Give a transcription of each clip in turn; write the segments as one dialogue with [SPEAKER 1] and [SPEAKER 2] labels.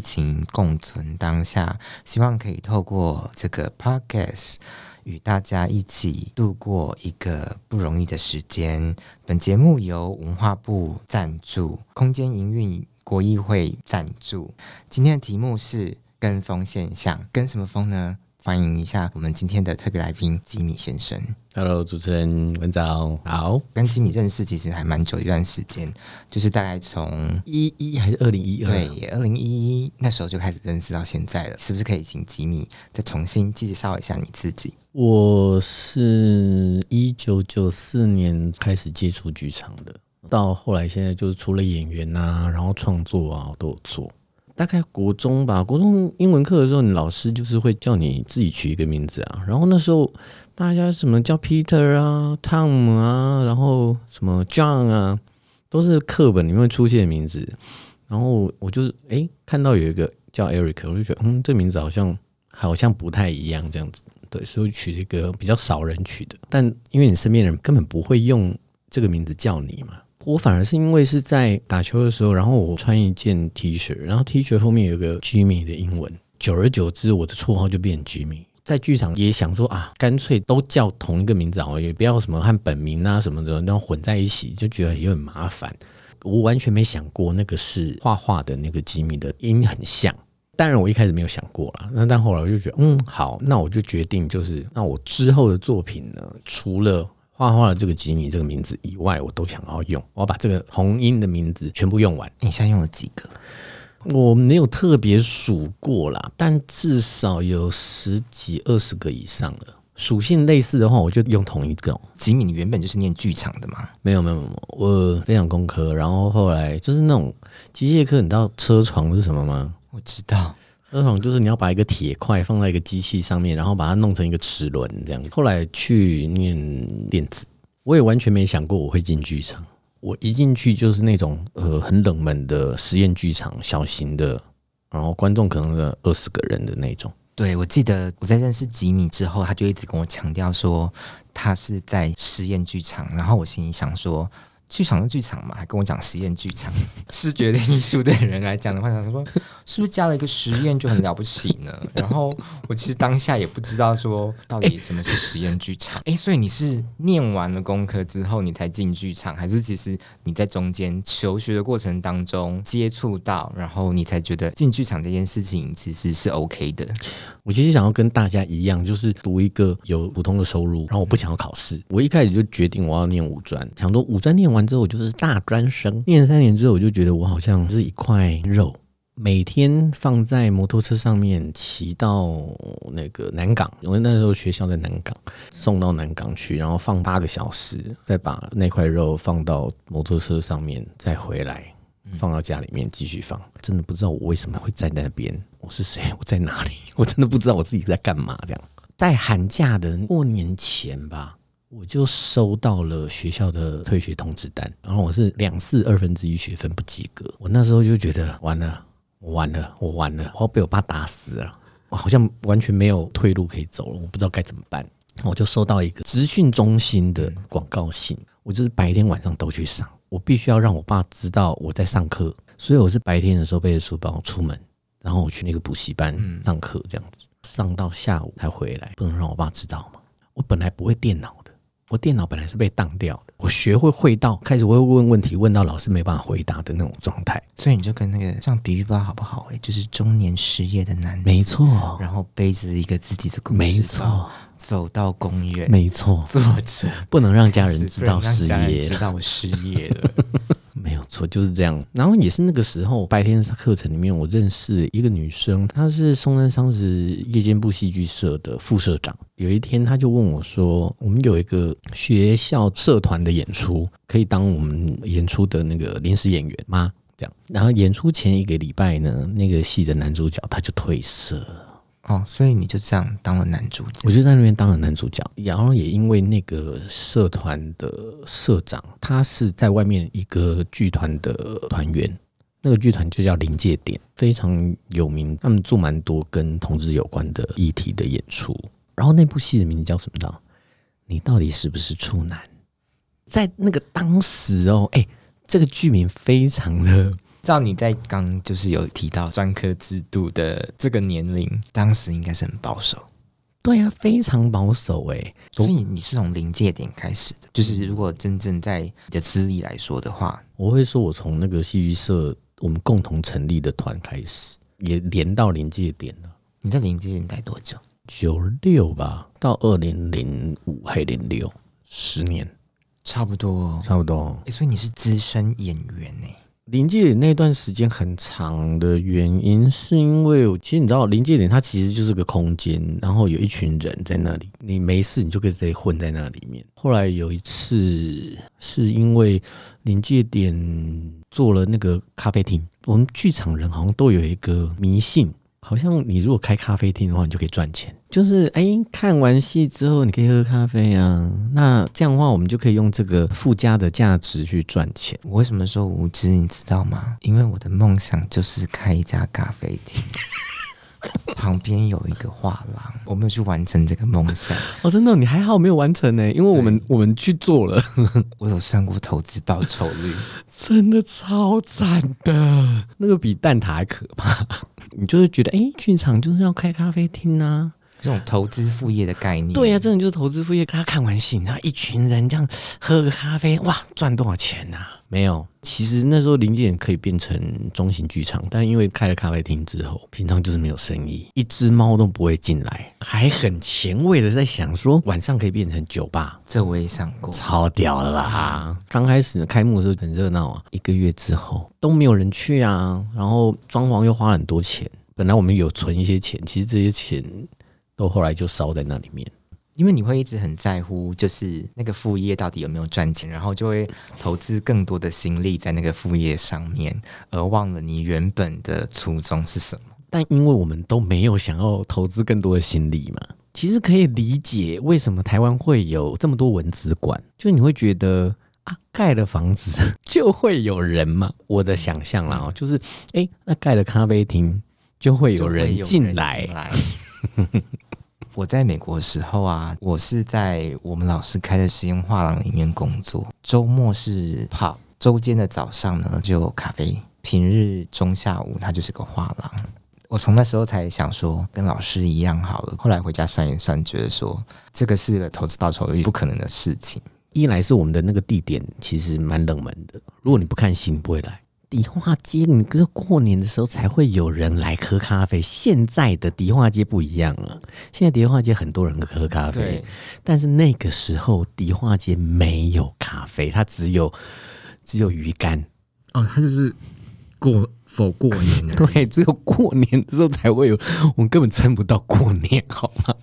[SPEAKER 1] 疫情共存当下，希望可以透过这个 podcast 与大家一起度过一个不容易的时间。本节目由文化部赞助，空间营运国议会赞助。今天的题目是跟风现象，跟什么风呢？欢迎一下我们今天的特别来宾吉米先生。
[SPEAKER 2] Hello，主持人文藻好。
[SPEAKER 1] 跟吉米认识其实还蛮久一段时间，就是大概从
[SPEAKER 2] 一一还是二零一二？
[SPEAKER 1] 对，二零一一那时候就开始认识到现在了。是不是可以请吉米再重新介绍一下你自己？
[SPEAKER 2] 我是一九九四年开始接触剧场的，到后来现在就是除了演员啊，然后创作啊，都有做。大概国中吧，国中英文课的时候，你老师就是会叫你自己取一个名字啊。然后那时候大家什么叫 Peter 啊、Tom 啊，然后什么 John 啊，都是课本里面出现的名字。然后我就是哎看到有一个叫 Eric，我就觉得嗯，这名字好像好像不太一样这样子。对，所以取一个比较少人取的。但因为你身边人根本不会用这个名字叫你嘛。我反而是因为是在打球的时候，然后我穿一件 T 恤，然后 T 恤后面有个 Jimmy 的英文，久而久之，我的绰号就变 Jimmy。在剧场也想说啊，干脆都叫同一个名字哦，也不要什么和本名啊什么的，然后混在一起，就觉得有点麻烦。我完全没想过那个是画画的那个 Jimmy 的音很像，当然我一开始没有想过啦，那但后来我就觉得，嗯，好，那我就决定就是，那我之后的作品呢，除了画画的这个吉米这个名字以外，我都想要用。我要把这个红英的名字全部用完。
[SPEAKER 1] 你现在用了几个？
[SPEAKER 2] 我没有特别数过啦，但至少有十几、二十个以上了。属性类似的话，我就用同一个。
[SPEAKER 1] 吉米，你原本就是念剧场的吗？
[SPEAKER 2] 没有，没有，没有。我非常工科，然后后来就是那种机械科。你知道车床是什么吗？
[SPEAKER 1] 我知道。
[SPEAKER 2] 那种就是你要把一个铁块放在一个机器上面，然后把它弄成一个齿轮这样。后来去念电子，我也完全没想过我会进剧场。我一进去就是那种呃很冷门的实验剧场，小型的，然后观众可能有二十个人的那种。
[SPEAKER 1] 对，我记得我在认识吉米之后，他就一直跟我强调说他是在实验剧场，然后我心里想说。剧场是剧场嘛，还跟我讲实验剧场，视觉的艺术的人来讲的话，想说 是不是加了一个实验就很了不起呢？然后我其实当下也不知道说到底什么是实验剧场。哎、欸，所以你是念完了功课之后你才进剧场，还是其实你在中间求学的过程当中接触到，然后你才觉得进剧场这件事情其实是 OK 的？
[SPEAKER 2] 我其实想要跟大家一样，就是读一个有普通的收入，然后我不想要考试。我一开始就决定我要念五专，想说五专念完。之后我就是大专生，念三年之后，我就觉得我好像是一块肉，每天放在摩托车上面骑到那个南港，因为那时候学校在南港，送到南港去，然后放八个小时，再把那块肉放到摩托车上面，再回来放到家里面继续放。真的不知道我为什么会站在那边，我是谁，我在哪里，我真的不知道我自己在干嘛。这样，在寒假的过年前吧。我就收到了学校的退学通知单，然后我是两次二分之一学分不及格。我那时候就觉得完了，我完了，我完了，我要被我爸打死了。我好像完全没有退路可以走了，我不知道该怎么办。我就收到一个职训中心的广告信，我就是白天晚上都去上，我必须要让我爸知道我在上课，所以我是白天的时候背着书包出门，然后我去那个补习班上课，这样子上到下午才回来，不能让我爸知道嘛。我本来不会电脑。我电脑本来是被当掉的，我学会会到开始我会问问题，问到老师没办法回答的那种状态，
[SPEAKER 1] 所以你就跟那个这样比喻不知道好不好？哎，就是中年失业的男人，
[SPEAKER 2] 没错，
[SPEAKER 1] 然后背着一个自己的故事，
[SPEAKER 2] 没错，
[SPEAKER 1] 走到公园，
[SPEAKER 2] 没错，
[SPEAKER 1] 坐着
[SPEAKER 2] 不能让家人知道失业，
[SPEAKER 1] 知道我失业了。
[SPEAKER 2] 没有错，就是这样。然后也是那个时候，白天课程里面，我认识一个女生，她是松山商职夜间部戏剧社的副社长。有一天，他就问我说：“我们有一个学校社团的演出，可以当我们演出的那个临时演员吗？”这样。然后演出前一个礼拜呢，那个戏的男主角他就退社了。
[SPEAKER 1] 哦，所以你就这样当了男主角？
[SPEAKER 2] 我就在那边当了男主角，然后也因为那个社团的社长，他是在外面一个剧团的团员，那个剧团就叫临界点，非常有名，他们做蛮多跟同志有关的议题的演出。然后那部戏的名字叫什么的？你到底是不是处男？在那个当时哦，哎，这个剧名非常的
[SPEAKER 1] 照你在刚就是有提到专科制度的这个年龄，当时应该是很保守。
[SPEAKER 2] 对啊，非常保守哎、欸。
[SPEAKER 1] 所以你是从临界点开始的，就是如果真正在你的资历来说的话，
[SPEAKER 2] 我会说我从那个戏剧社我们共同成立的团开始，也连到临界点了。
[SPEAKER 1] 你在临界点待多久？
[SPEAKER 2] 九六吧，到二零零五还零六，十年，
[SPEAKER 1] 差不多，
[SPEAKER 2] 差不多。
[SPEAKER 1] 欸，所以你是资深演员呢？
[SPEAKER 2] 临界点那段时间很长的原因，是因为其实你知道，临界点它其实就是个空间，然后有一群人在那里，你没事你就可以直接混在那里面。后来有一次，是因为临界点做了那个咖啡厅，我们剧场人好像都有一个迷信。好像你如果开咖啡厅的话，你就可以赚钱。就是哎，看完戏之后你可以喝咖啡啊。那这样的话，我们就可以用这个附加的价值去赚钱。
[SPEAKER 1] 我为什么说无知？你知道吗？因为我的梦想就是开一家咖啡厅。旁边有一个画廊，我没有去完成这个梦想。
[SPEAKER 2] 哦，真的，你还好没有完成呢，因为我们我们去做了。
[SPEAKER 1] 我有算过投资报酬率，
[SPEAKER 2] 真的超惨的，那个比蛋挞还可怕。你就是觉得，哎，剧场就是要开咖啡厅啊。
[SPEAKER 1] 这种投资副业的概念，
[SPEAKER 2] 对呀、啊，真的就是投资副业。他看完戏，然后一群人这样喝个咖啡，哇，赚多少钱呐、啊？没有，其实那时候临界点可以变成中型剧场，但因为开了咖啡厅之后，平常就是没有生意，一只猫都不会进来，还很前卫的在想说晚上可以变成酒吧。
[SPEAKER 1] 这我也想过，
[SPEAKER 2] 超屌了啦？刚开始呢，开幕的时候很热闹啊，一个月之后都没有人去啊，然后装潢又花了很多钱。本来我们有存一些钱，其实这些钱。都后来就烧在那里面，
[SPEAKER 1] 因为你会一直很在乎，就是那个副业到底有没有赚钱，然后就会投资更多的心力在那个副业上面，而忘了你原本的初衷是什么。
[SPEAKER 2] 但因为我们都没有想要投资更多的心力嘛，其实可以理解为什么台湾会有这么多文资馆，就你会觉得啊，盖了房子就会有人嘛。我的想象啦，哦，就是哎，那盖了咖啡厅就会有人进来。
[SPEAKER 1] 我在美国的时候啊，我是在我们老师开的实验画廊里面工作。周末是 pub，周间的早上呢就咖啡，平日中下午它就是个画廊。我从那时候才想说，跟老师一样好了。后来回家算一算，觉得说这个是个投资报酬率不可能的事情。
[SPEAKER 2] 一来是我们的那个地点其实蛮冷门的，如果你不看戏，你不会来。迪化街，你跟过年的时候才会有人来喝咖啡。现在的迪化街不一样了，现在迪化街很多人喝咖啡，但是那个时候迪化街没有咖啡，它只有只有鱼干。
[SPEAKER 1] 哦，它就是过否过年，
[SPEAKER 2] 对，只有过年的时候才会有，我们根本撑不到过年，好吗？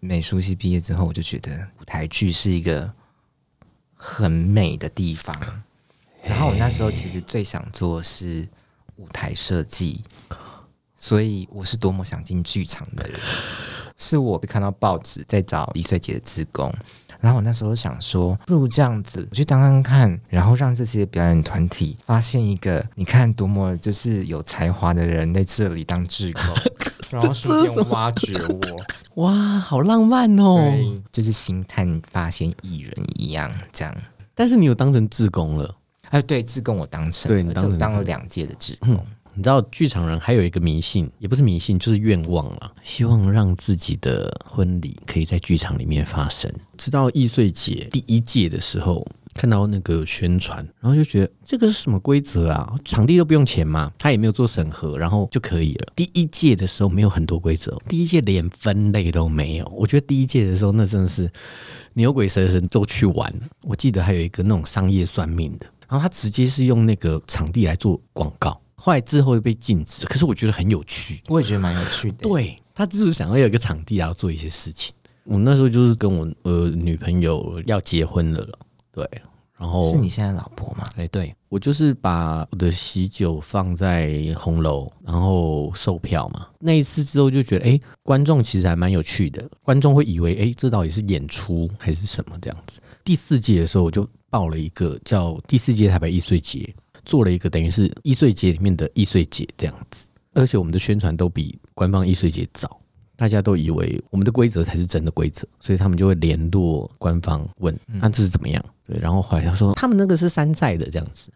[SPEAKER 1] 美术系毕业之后，我就觉得舞台剧是一个很美的地方。然后我那时候其实最想做的是舞台设计，所以我是多么想进剧场的人。是我看到报纸在找一岁姐的志工，然后我那时候想说，不如这样子，我去当当看，然后让这些表演团体发现一个，你看多么就是有才华的人在这里当志工，然后顺便挖掘我。
[SPEAKER 2] 哇，好浪漫哦！
[SPEAKER 1] 对，就是星探发现艺人一样这样。
[SPEAKER 2] 但是你有当成志工了。
[SPEAKER 1] 哎，对，志工我当成，
[SPEAKER 2] 对，你当成
[SPEAKER 1] 当了两届的志工。
[SPEAKER 2] 你知道，剧场人还有一个迷信，也不是迷信，就是愿望了，希望让自己的婚礼可以在剧场里面发生。直到易碎节第一届的时候，看到那个宣传，然后就觉得这个是什么规则啊？场地都不用钱嘛，他也没有做审核，然后就可以了。第一届的时候没有很多规则，第一届连分类都没有。我觉得第一届的时候，那真的是牛鬼蛇神都去玩。我记得还有一个那种商业算命的。然后他直接是用那个场地来做广告，后来之后又被禁止。可是我觉得很有趣，
[SPEAKER 1] 我也觉得蛮有趣的。
[SPEAKER 2] 对，他就是想要有一个场地，然后做一些事情。我那时候就是跟我呃女朋友要结婚了了，对，然后
[SPEAKER 1] 是你现在老婆吗？
[SPEAKER 2] 哎，对，我就是把我的喜酒放在红楼，然后售票嘛。那一次之后就觉得，哎，观众其实还蛮有趣的，观众会以为，哎，这到底是演出还是什么这样子。第四届的时候我就。报了一个叫第四届台北易碎节，做了一个等于是易碎节里面的易碎节这样子，而且我们的宣传都比官方易碎节早，大家都以为我们的规则才是真的规则，所以他们就会联络官方问，那这是怎么样？对，然后后来他说他们那个是山寨的这样子，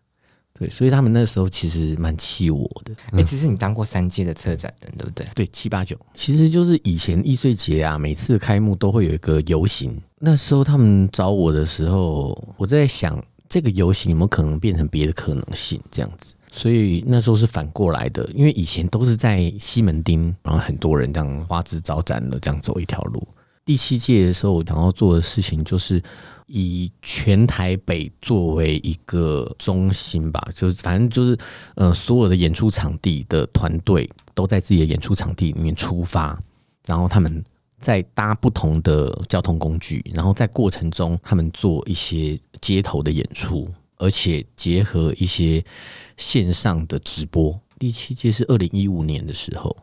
[SPEAKER 2] 对，所以他们那时候其实蛮气我的。
[SPEAKER 1] 哎、欸，其实你当过三届的策展人，对不对？
[SPEAKER 2] 对，七八九，其实就是以前易碎节啊，每次开幕都会有一个游行。那时候他们找我的时候，我在想这个游行有没有可能变成别的可能性，这样子。所以那时候是反过来的，因为以前都是在西门町，然后很多人这样花枝招展的这样走一条路。第七届的时候，我想要做的事情就是以全台北作为一个中心吧，就是反正就是呃，所有的演出场地的团队都在自己的演出场地里面出发，然后他们在搭不同的交通工具，然后在过程中他们做一些街头的演出，而且结合一些线上的直播。第七届是二零一五年的时候。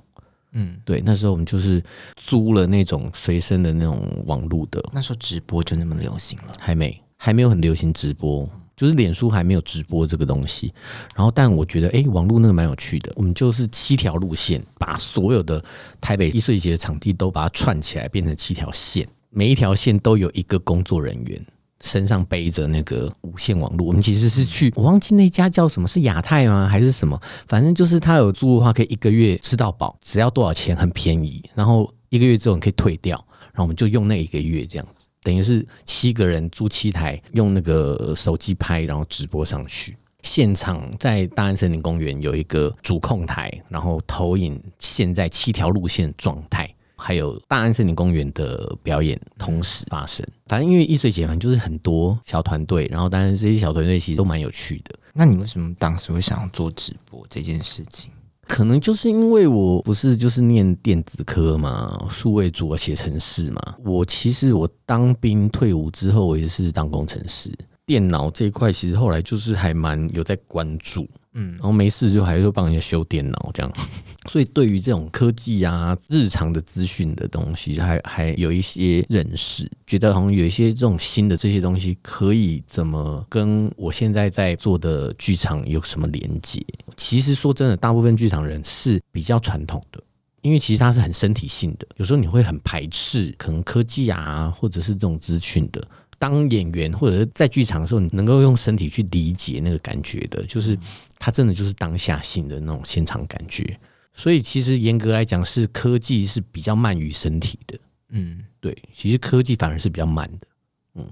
[SPEAKER 2] 嗯，对，那时候我们就是租了那种随身的那种网络的。
[SPEAKER 1] 那时候直播就那么流行了？
[SPEAKER 2] 还没，还没有很流行直播，就是脸书还没有直播这个东西。然后，但我觉得，哎，网络那个蛮有趣的。我们就是七条路线，把所有的台北一岁节的场地都把它串起来，变成七条线，每一条线都有一个工作人员。身上背着那个无线网络，我们其实是去，我忘记那家叫什么，是亚太吗？还是什么？反正就是他有租的话，可以一个月吃到饱，只要多少钱，很便宜。然后一个月之后你可以退掉，然后我们就用那一个月这样子，等于是七个人租七台，用那个手机拍，然后直播上去。现场在大安森林公园有一个主控台，然后投影现在七条路线状态。还有大安森林公园的表演同时发生，反正因为艺穗节嘛，就是很多小团队，然后当然这些小团队其实都蛮有趣的。
[SPEAKER 1] 那你为什么当时会想要做直播这件事情？
[SPEAKER 2] 可能就是因为我不是就是念电子科嘛，数位组写程式嘛。我其实我当兵退伍之后，我也是当工程师。电脑这一块其实后来就是还蛮有在关注，嗯，然后没事就还是会帮人家修电脑这样，所以对于这种科技啊、日常的资讯的东西，还还有一些认识，觉得好像有一些这种新的这些东西可以怎么跟我现在在做的剧场有什么连接？其实说真的，大部分剧场人是比较传统的，因为其实它是很身体性的，有时候你会很排斥可能科技啊，或者是这种资讯的。当演员或者是在剧场的时候，你能够用身体去理解那个感觉的，就是它真的就是当下性的那种现场感觉。所以其实严格来讲，是科技是比较慢于身体的。嗯，对，其实科技反而是比较慢的。嗯，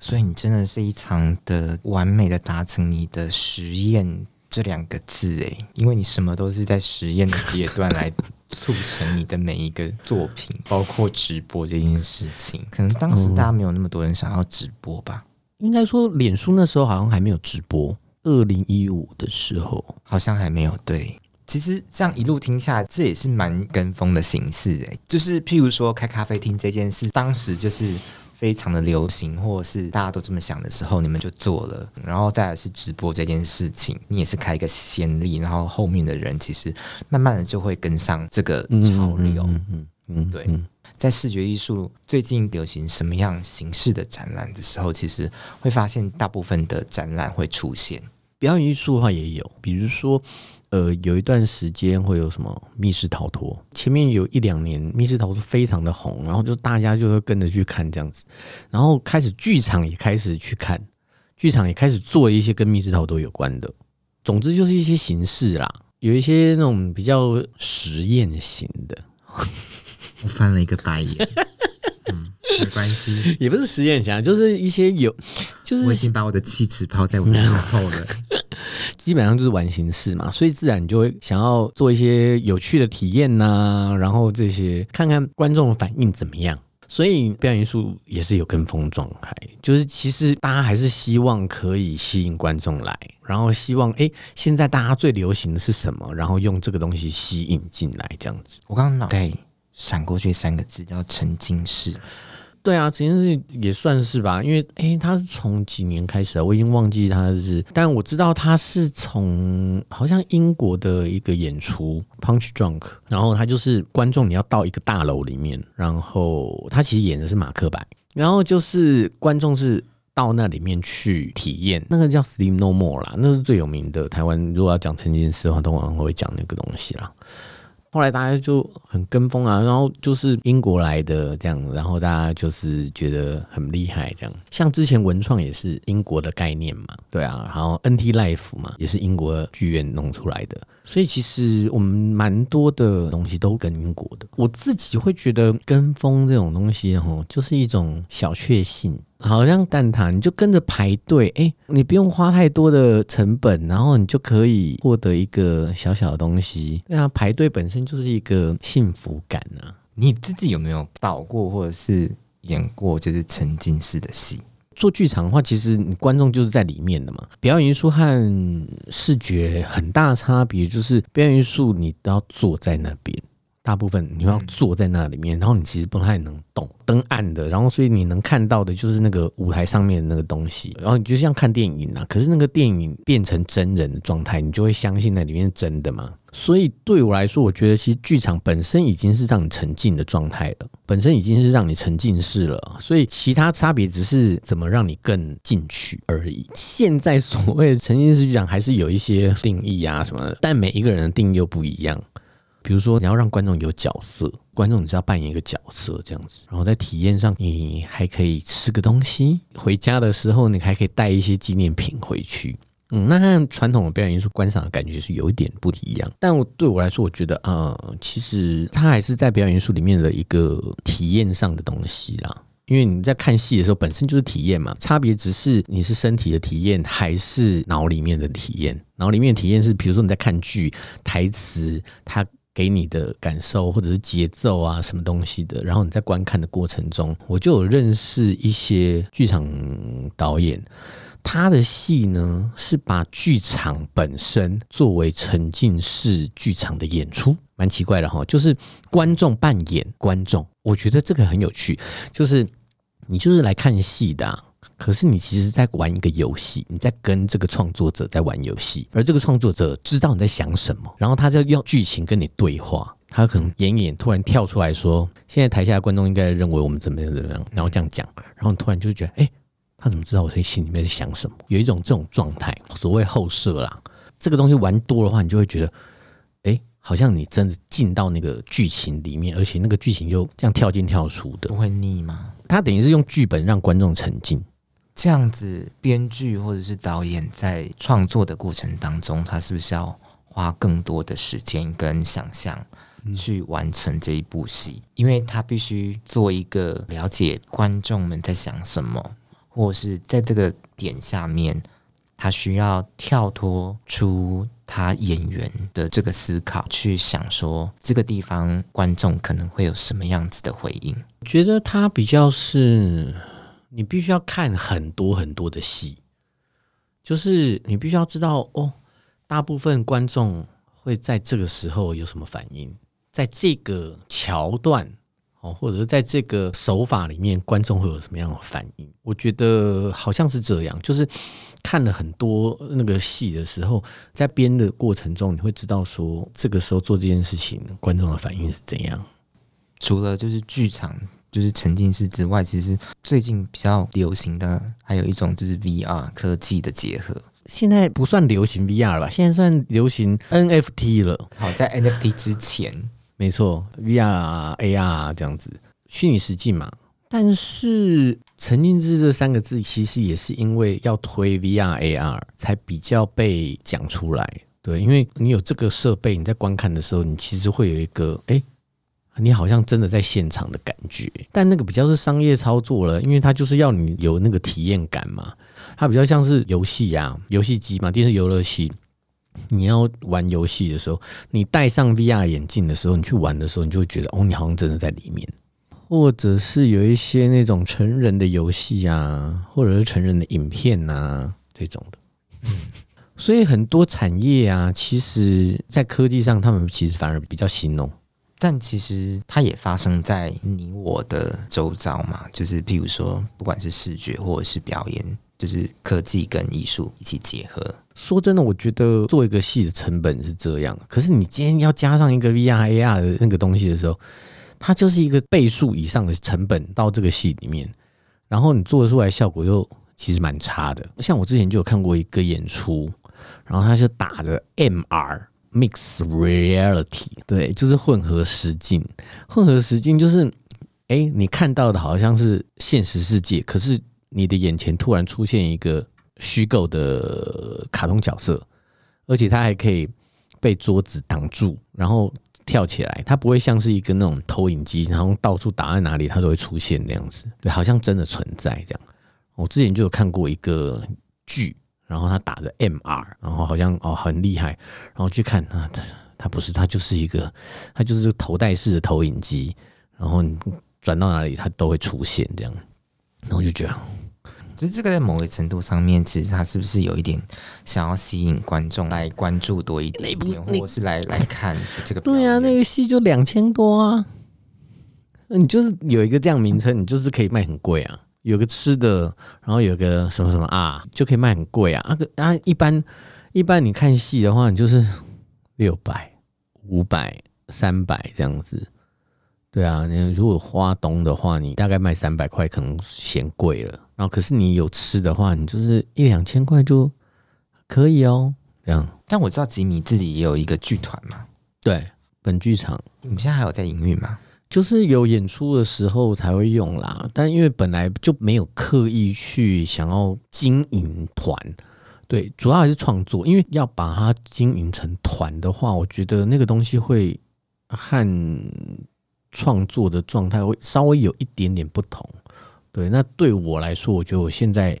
[SPEAKER 1] 所以你真的是一场的完美的达成你的实验这两个字，诶，因为你什么都是在实验的阶段来。促成你的每一个作品，包括直播这件事情，可能当时大家没有那么多人想要直播吧。
[SPEAKER 2] 应该说，脸书那时候好像还没有直播。二零一五的时候，
[SPEAKER 1] 好像还没有。对，其实这样一路听下来，这也是蛮跟风的形式诶。就是譬如说开咖啡厅这件事，当时就是。非常的流行，或者是大家都这么想的时候，你们就做了。然后再来是直播这件事情，你也是开一个先例，然后后面的人其实慢慢的就会跟上这个潮流。嗯嗯嗯，对。在视觉艺术最近流行什么样形式的展览的时候，其实会发现大部分的展览会出现
[SPEAKER 2] 表演艺术的话也有，比如说。呃，有一段时间会有什么密室逃脱，前面有一两年密室逃脱非常的红，然后就大家就会跟着去看这样子，然后开始剧场也开始去看，剧场也开始做一些跟密室逃脱有关的，总之就是一些形式啦，有一些那种比较实验型的。
[SPEAKER 1] 我翻了一个白眼。没关系，
[SPEAKER 2] 也不是实验型，就是一些有，就是
[SPEAKER 1] 我已经把我的气质抛在我的脑后了。
[SPEAKER 2] 基本上就是玩形式嘛，所以自然就会想要做一些有趣的体验呐、然后这些看看观众的反应怎么样。所以表演艺术也是有跟风状态，就是其实大家还是希望可以吸引观众来，然后希望哎，现在大家最流行的是什么，然后用这个东西吸引进来这样子。
[SPEAKER 1] 我刚刚脑袋闪过去三个字叫沉浸式。
[SPEAKER 2] 对啊，其实是也算是吧，因为诶，他是从几年开始啊？我已经忘记他是，但我知道他是从好像英国的一个演出 Punch Drunk，然后他就是观众你要到一个大楼里面，然后他其实演的是马克白，然后就是观众是到那里面去体验，那个叫 Sleep No More 啦，那是最有名的台湾，如果要讲沉浸式的话，通常会讲那个东西啦。后来大家就很跟风啊，然后就是英国来的这样，然后大家就是觉得很厉害这样。像之前文创也是英国的概念嘛，对啊，然后 NT Life 嘛也是英国剧院弄出来的，所以其实我们蛮多的东西都跟英国的。我自己会觉得跟风这种东西吼，就是一种小确幸。好像蛋挞，你就跟着排队，哎，你不用花太多的成本，然后你就可以获得一个小小的东西。对啊，排队本身就是一个幸福感啊。
[SPEAKER 1] 你自己有没有导过或者是演过就是沉浸式的戏？
[SPEAKER 2] 做剧场的话，其实你观众就是在里面的嘛。表演艺术和视觉很大差别，就是表演艺术你都要坐在那边。大部分你要坐在那里面，然后你其实不太能动，灯暗的，然后所以你能看到的就是那个舞台上面的那个东西，然后你就像看电影啊。可是那个电影变成真人的状态，你就会相信那里面是真的嘛。所以对我来说，我觉得其实剧场本身已经是让你沉浸的状态了，本身已经是让你沉浸式了。所以其他差别只是怎么让你更进去而已。现在所谓的沉浸式剧场还是有一些定义啊什么的，但每一个人的定义又不一样。比如说，你要让观众有角色，观众你是要扮演一个角色这样子，然后在体验上，你还可以吃个东西，回家的时候你还可以带一些纪念品回去。嗯，那和传统的表演艺术观赏的感觉是有一点不一样。但我对我来说，我觉得，嗯，其实它还是在表演艺术里面的一个体验上的东西啦。因为你在看戏的时候，本身就是体验嘛，差别只是你是身体的体验还是脑里面的体验。脑里面的体验是，比如说你在看剧台词，它。给你的感受或者是节奏啊，什么东西的，然后你在观看的过程中，我就有认识一些剧场导演，他的戏呢是把剧场本身作为沉浸式剧场的演出，蛮奇怪的哈，就是观众扮演观众，我觉得这个很有趣，就是你就是来看戏的。可是你其实在玩一个游戏，你在跟这个创作者在玩游戏，而这个创作者知道你在想什么，然后他就用剧情跟你对话。他可能演演突然跳出来说：“现在台下的观众应该认为我们怎么样怎么样。”然后这样讲，然后你突然就觉得：“哎，他怎么知道我在心里面在想什么？”有一种这种状态，所谓后设啦。这个东西玩多的话，你就会觉得：“哎，好像你真的进到那个剧情里面，而且那个剧情又这样跳进跳出的，
[SPEAKER 1] 不会腻吗？”
[SPEAKER 2] 他等于是用剧本让观众沉浸。
[SPEAKER 1] 这样子，编剧或者是导演在创作的过程当中，他是不是要花更多的时间跟想象去完成这一部戏？因为他必须做一个了解观众们在想什么，或者是在这个点下面，他需要跳脱出他演员的这个思考，去想说这个地方观众可能会有什么样子的回应。
[SPEAKER 2] 觉得他比较是。你必须要看很多很多的戏，就是你必须要知道哦，大部分观众会在这个时候有什么反应，在这个桥段哦，或者是在这个手法里面，观众会有什么样的反应？我觉得好像是这样，就是看了很多那个戏的时候，在编的过程中，你会知道说，这个时候做这件事情，观众的反应是怎样。
[SPEAKER 1] 除了就是剧场。就是沉浸式之外，其实最近比较流行的还有一种就是 VR 科技的结合。
[SPEAKER 2] 现在不算流行 VR 了吧？现在算流行 NFT 了。
[SPEAKER 1] 好，在 NFT 之前，
[SPEAKER 2] 没错，VR、AR 这样子虚拟实境嘛。但是沉浸式这三个字，其实也是因为要推 VR、AR 才比较被讲出来。对，因为你有这个设备，你在观看的时候，你其实会有一个哎。诶你好像真的在现场的感觉，但那个比较是商业操作了，因为它就是要你有那个体验感嘛。它比较像是游戏呀，游戏机嘛，电视游乐器。你要玩游戏的时候，你戴上 VR 眼镜的时候，你去玩的时候，你就会觉得哦，你好像真的在里面。或者是有一些那种成人的游戏啊，或者是成人的影片呐这种的。所以很多产业啊，其实在科技上，他们其实反而比较新哦。
[SPEAKER 1] 但其实它也发生在你我的周遭嘛，就是譬如说，不管是视觉或者是表演，就是科技跟艺术一起结合。
[SPEAKER 2] 说真的，我觉得做一个戏的成本是这样，可是你今天要加上一个 VR、AR 的那个东西的时候，它就是一个倍数以上的成本到这个戏里面，然后你做得出来效果又其实蛮差的。像我之前就有看过一个演出，然后他是打着 MR。mix reality，对，就是混合实境。混合实境就是，哎，你看到的好像是现实世界，可是你的眼前突然出现一个虚构的卡通角色，而且它还可以被桌子挡住，然后跳起来，它不会像是一个那种投影机，然后到处打在哪里它都会出现那样子，对，好像真的存在这样。我之前就有看过一个剧。然后他打着 MR，然后好像哦很厉害，然后去看啊，他他不是，他就是一个，他就是头戴式的投影机，然后转到哪里它都会出现这样，然后就觉得，
[SPEAKER 1] 其实这个在某个程度上面，其实他是不是有一点想要吸引观众来关注多一点，或者是来来看这个？
[SPEAKER 2] 对啊，那个戏就两千多啊，那你就是有一个这样名称，你就是可以卖很贵啊。有个吃的，然后有个什么什么啊，就可以卖很贵啊。啊个啊，一般一般你看戏的话，你就是六百、五百、三百这样子。对啊，你如果花东的话，你大概卖三百块可能嫌贵了。然后可是你有吃的话，你就是一两千块就可以哦。这样。
[SPEAKER 1] 但我知道吉米自己也有一个剧团嘛。
[SPEAKER 2] 对，本剧场，
[SPEAKER 1] 你们现在还有在营运吗？
[SPEAKER 2] 就是有演出的时候才会用啦，但因为本来就没有刻意去想要经营团，对，主要还是创作。因为要把它经营成团的话，我觉得那个东西会和创作的状态会稍微有一点点不同。对，那对我来说，我觉得我现在。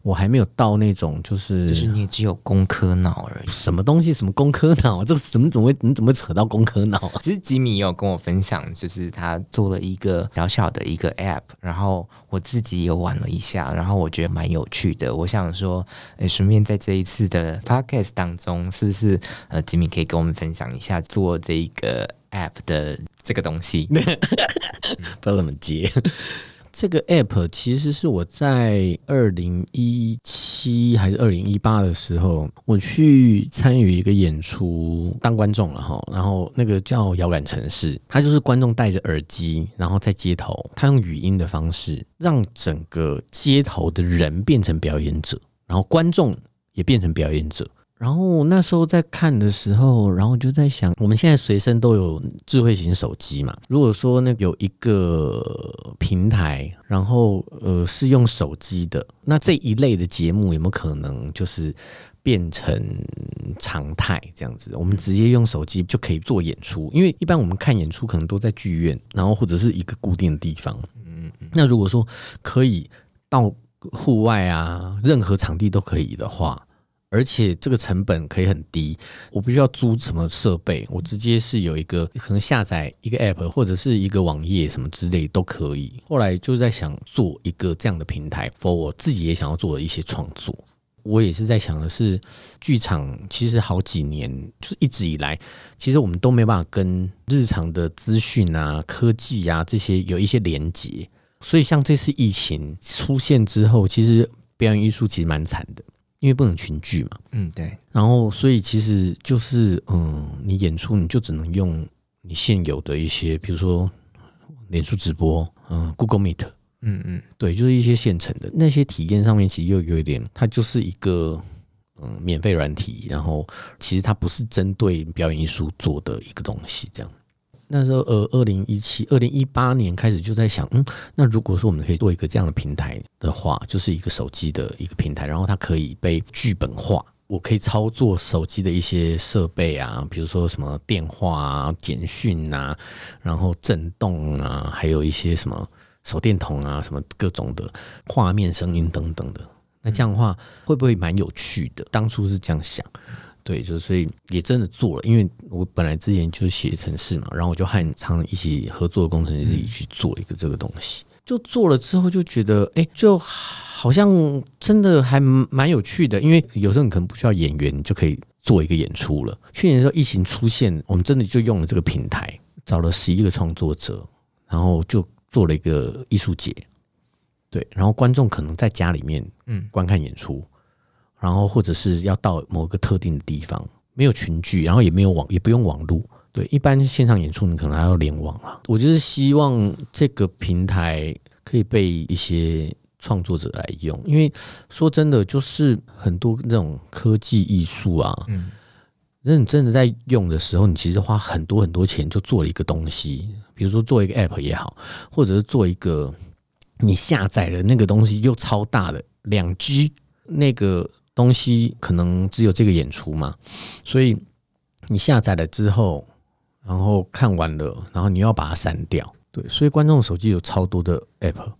[SPEAKER 2] 我还没有到那种，就是
[SPEAKER 1] 就是你只有工科脑而已。
[SPEAKER 2] 什么东西？什么工科脑？这个怎么怎么会？你怎么会扯到工科脑啊？
[SPEAKER 1] 其实吉米也有跟我分享，就是他做了一个小小的一个 App，然后我自己也玩了一下，然后我觉得蛮有趣的。我想说，哎，顺便在这一次的 Podcast 当中，是不是呃，吉米可以跟我们分享一下做这一个 App 的这个东西？
[SPEAKER 2] 不知道怎么接。这个 app 其实是我在二零一七还是二零一八的时候，我去参与一个演出当观众了哈。然后那个叫遥感城市，它就是观众戴着耳机，然后在街头，他用语音的方式让整个街头的人变成表演者，然后观众也变成表演者。然后那时候在看的时候，然后就在想，我们现在随身都有智慧型手机嘛。如果说那有一个平台，然后呃是用手机的，那这一类的节目有没有可能就是变成常态这样子？我们直接用手机就可以做演出，因为一般我们看演出可能都在剧院，然后或者是一个固定的地方。嗯，那如果说可以到户外啊，任何场地都可以的话。而且这个成本可以很低，我不需要租什么设备，我直接是有一个可能下载一个 app 或者是一个网页什么之类都可以。后来就在想做一个这样的平台，for 我自己也想要做的一些创作。我也是在想的是，剧场其实好几年就是一直以来，其实我们都没办法跟日常的资讯啊、科技啊这些有一些连接。所以像这次疫情出现之后，其实表演艺术其实蛮惨的。因为不能群聚嘛，
[SPEAKER 1] 嗯，对，
[SPEAKER 2] 然后所以其实就是，嗯，你演出你就只能用你现有的一些，比如说脸书直播，嗯，Google Meet，嗯嗯，对，就是一些现成的。那些体验上面，其实又有一点，它就是一个嗯免费软体，然后其实它不是针对表演艺术做的一个东西，这样。那时候，呃，二零一七、二零一八年开始就在想，嗯，那如果说我们可以做一个这样的平台的话，就是一个手机的一个平台，然后它可以被剧本化，我可以操作手机的一些设备啊，比如说什么电话啊、简讯啊，然后震动啊，还有一些什么手电筒啊，什么各种的画面、声音等等的。那这样的话会不会蛮有趣的？当初是这样想。对，就所以也真的做了，因为我本来之前就是写程式嘛，然后我就和常一起合作的工程师一起去做一个这个东西，就做了之后就觉得，哎，就好像真的还蛮有趣的，因为有时候你可能不需要演员，你就可以做一个演出了。去年的时候疫情出现，我们真的就用了这个平台，找了十一个创作者，然后就做了一个艺术节，对，然后观众可能在家里面嗯观看演出。然后或者是要到某个特定的地方，没有群聚，然后也没有网，也不用网路。对，一般线上演出你可能还要联网啦。我就是希望这个平台可以被一些创作者来用，因为说真的，就是很多那种科技艺术啊，嗯，认真的在用的时候，你其实花很多很多钱就做了一个东西，比如说做一个 App 也好，或者是做一个你下载了那个东西又超大的两 G 那个东西，可能只有这个演出嘛，所以你下载了之后，然后看完了，然后你要把它删掉，对，所以观众手机有超多的 App。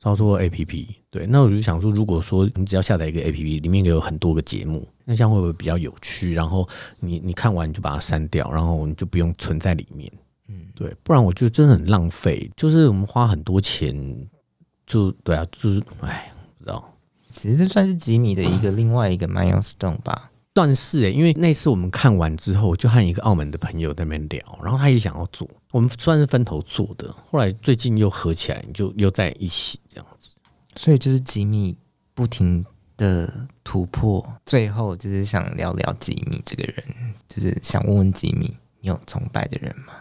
[SPEAKER 2] 超多 A P P，对，那我就想说，如果说你只要下载一个 A P P，里面有很多个节目，那这样会不会比较有趣？然后你你看完你就把它删掉，然后你就不用存在里面，嗯，对，不然我觉得真的很浪费。就是我们花很多钱，就对啊，就是哎，不知道，
[SPEAKER 1] 其实这算是吉米的一个另外一个 milestone 吧。
[SPEAKER 2] 算是诶，因为那次我们看完之后，就和一个澳门的朋友在那边聊，然后他也想要做，我们算是分头做的。后来最近又合起来，就又在一起这样子。
[SPEAKER 1] 所以就是吉米不停的突破，最后就是想聊聊吉米这个人，就是想问问吉米，你有崇拜的人吗？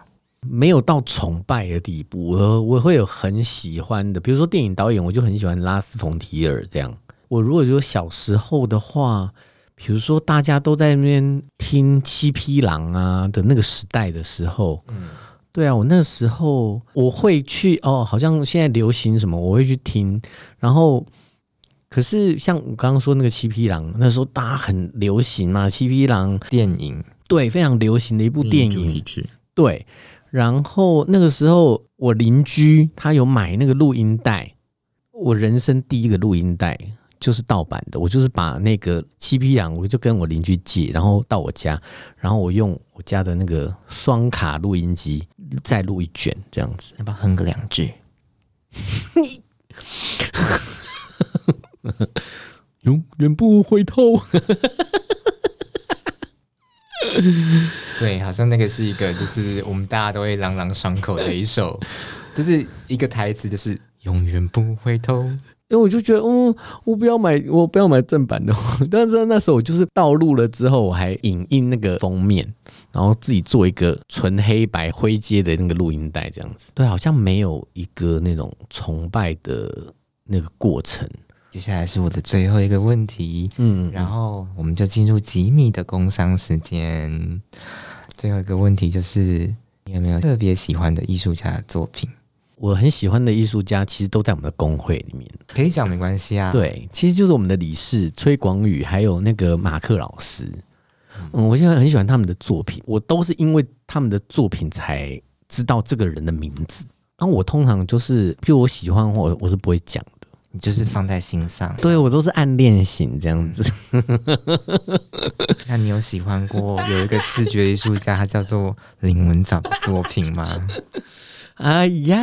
[SPEAKER 2] 没有到崇拜的地步，我我会有很喜欢的，比如说电影导演，我就很喜欢拉斯冯提尔这样。我如果说小时候的话。比如说，大家都在那边听七匹狼啊的那个时代的时候，嗯，对啊，我那时候我会去哦，好像现在流行什么，我会去听。然后，可是像我刚刚说那个七匹狼，那时候大家很流行嘛，七匹狼
[SPEAKER 1] 电影，
[SPEAKER 2] 对，非常流行的一部电影，对。然后那个时候，我邻居他有买那个录音带，我人生第一个录音带。就是盗版的，我就是把那个七匹狼，我就跟我邻居借，然后到我家，然后我用我家的那个双卡录音机再录一卷，这样子，
[SPEAKER 1] 要不要哼个两句？
[SPEAKER 2] 你 永远不回头。
[SPEAKER 1] 对，好像那个是一个，就是我们大家都会朗朗上口的一首，就是一个台词，就是永远不回头。
[SPEAKER 2] 因为我就觉得，嗯，我不要买，我不要买正版的。但是那时候我就是盗录了之后，我还影印那个封面，然后自己做一个纯黑白灰阶的那个录音带，这样子。对，好像没有一个那种崇拜的那个过程。
[SPEAKER 1] 接下来是我的最后一个问题，嗯，然后我们就进入吉米的工商时间。最后一个问题就是，你有没有特别喜欢的艺术家的作品？
[SPEAKER 2] 我很喜欢的艺术家，其实都在我们的工会里面。
[SPEAKER 1] 可以讲没关系啊。
[SPEAKER 2] 对，其实就是我们的理事崔广宇，还有那个马克老师。嗯，我现在很喜欢他们的作品，我都是因为他们的作品才知道这个人的名字。然后我通常就是，譬如我喜欢我我是不会讲的，
[SPEAKER 1] 你就是放在心上。
[SPEAKER 2] 对，我都是暗恋型这样子。
[SPEAKER 1] 那你有喜欢过有一个视觉艺术家，他叫做林文藻的作品吗？
[SPEAKER 2] 哎呀，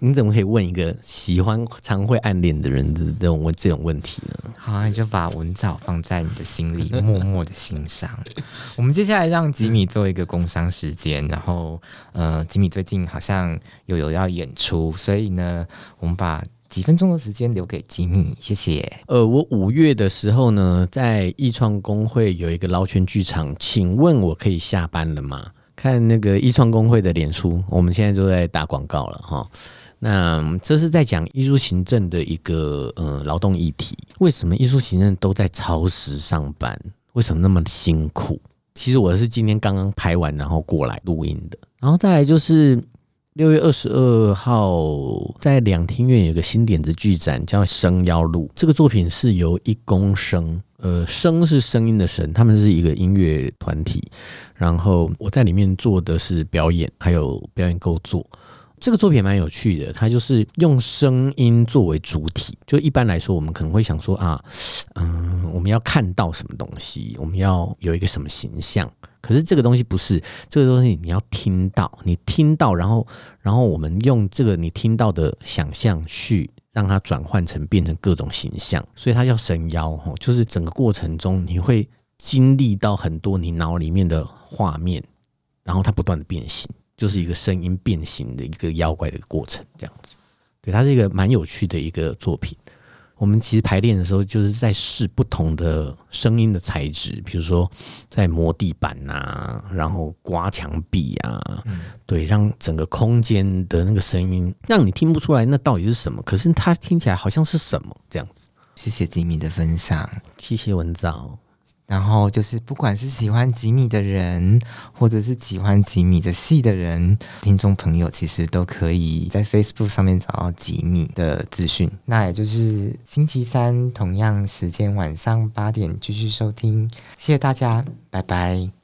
[SPEAKER 2] 你怎么可以问一个喜欢常会暗恋的人的这种问这种问题呢？
[SPEAKER 1] 好，你就把文藻放在你的心里，默默的欣赏。我们接下来让吉米做一个工商时间，然后呃，吉米最近好像又有要演出，所以呢，我们把几分钟的时间留给吉米，谢谢。
[SPEAKER 2] 呃，我五月的时候呢，在艺创工会有一个捞圈剧场，请问我可以下班了吗？看那个艺创工会的脸书，我们现在就在打广告了哈。那这是在讲艺术行政的一个呃劳动议题。为什么艺术行政都在超时上班？为什么那么辛苦？其实我是今天刚刚拍完，然后过来录音的。然后再来就是六月二十二号在两厅院有个新点子剧展，叫《声邀录》。这个作品是由一公生。呃，声是声音的声，他们是一个音乐团体，然后我在里面做的是表演，还有表演构作。这个作品蛮有趣的，它就是用声音作为主体。就一般来说，我们可能会想说啊，嗯、我们要看到什么东西，我们要有一个什么形象。可是这个东西不是，这个东西你要听到，你听到，然后，然后我们用这个你听到的想象去。让它转换成变成各种形象，所以它叫神妖吼，就是整个过程中你会经历到很多你脑里面的画面，然后它不断的变形，就是一个声音变形的一个妖怪的过程，这样子。对，它是一个蛮有趣的一个作品。我们其实排练的时候，就是在试不同的声音的材质，比如说在磨地板啊，然后刮墙壁啊，嗯、对，让整个空间的那个声音让你听不出来那到底是什么，可是它听起来好像是什么这样子。
[SPEAKER 1] 谢谢吉米的分享，
[SPEAKER 2] 谢谢文藻。
[SPEAKER 1] 然后就是不管是喜欢吉米的人，或者是喜欢吉米的戏的人，听众朋友其实都可以在 Facebook 上面找到吉米的资讯。那也就是星期三同样时间晚上八点继续收听，谢谢大家，拜拜。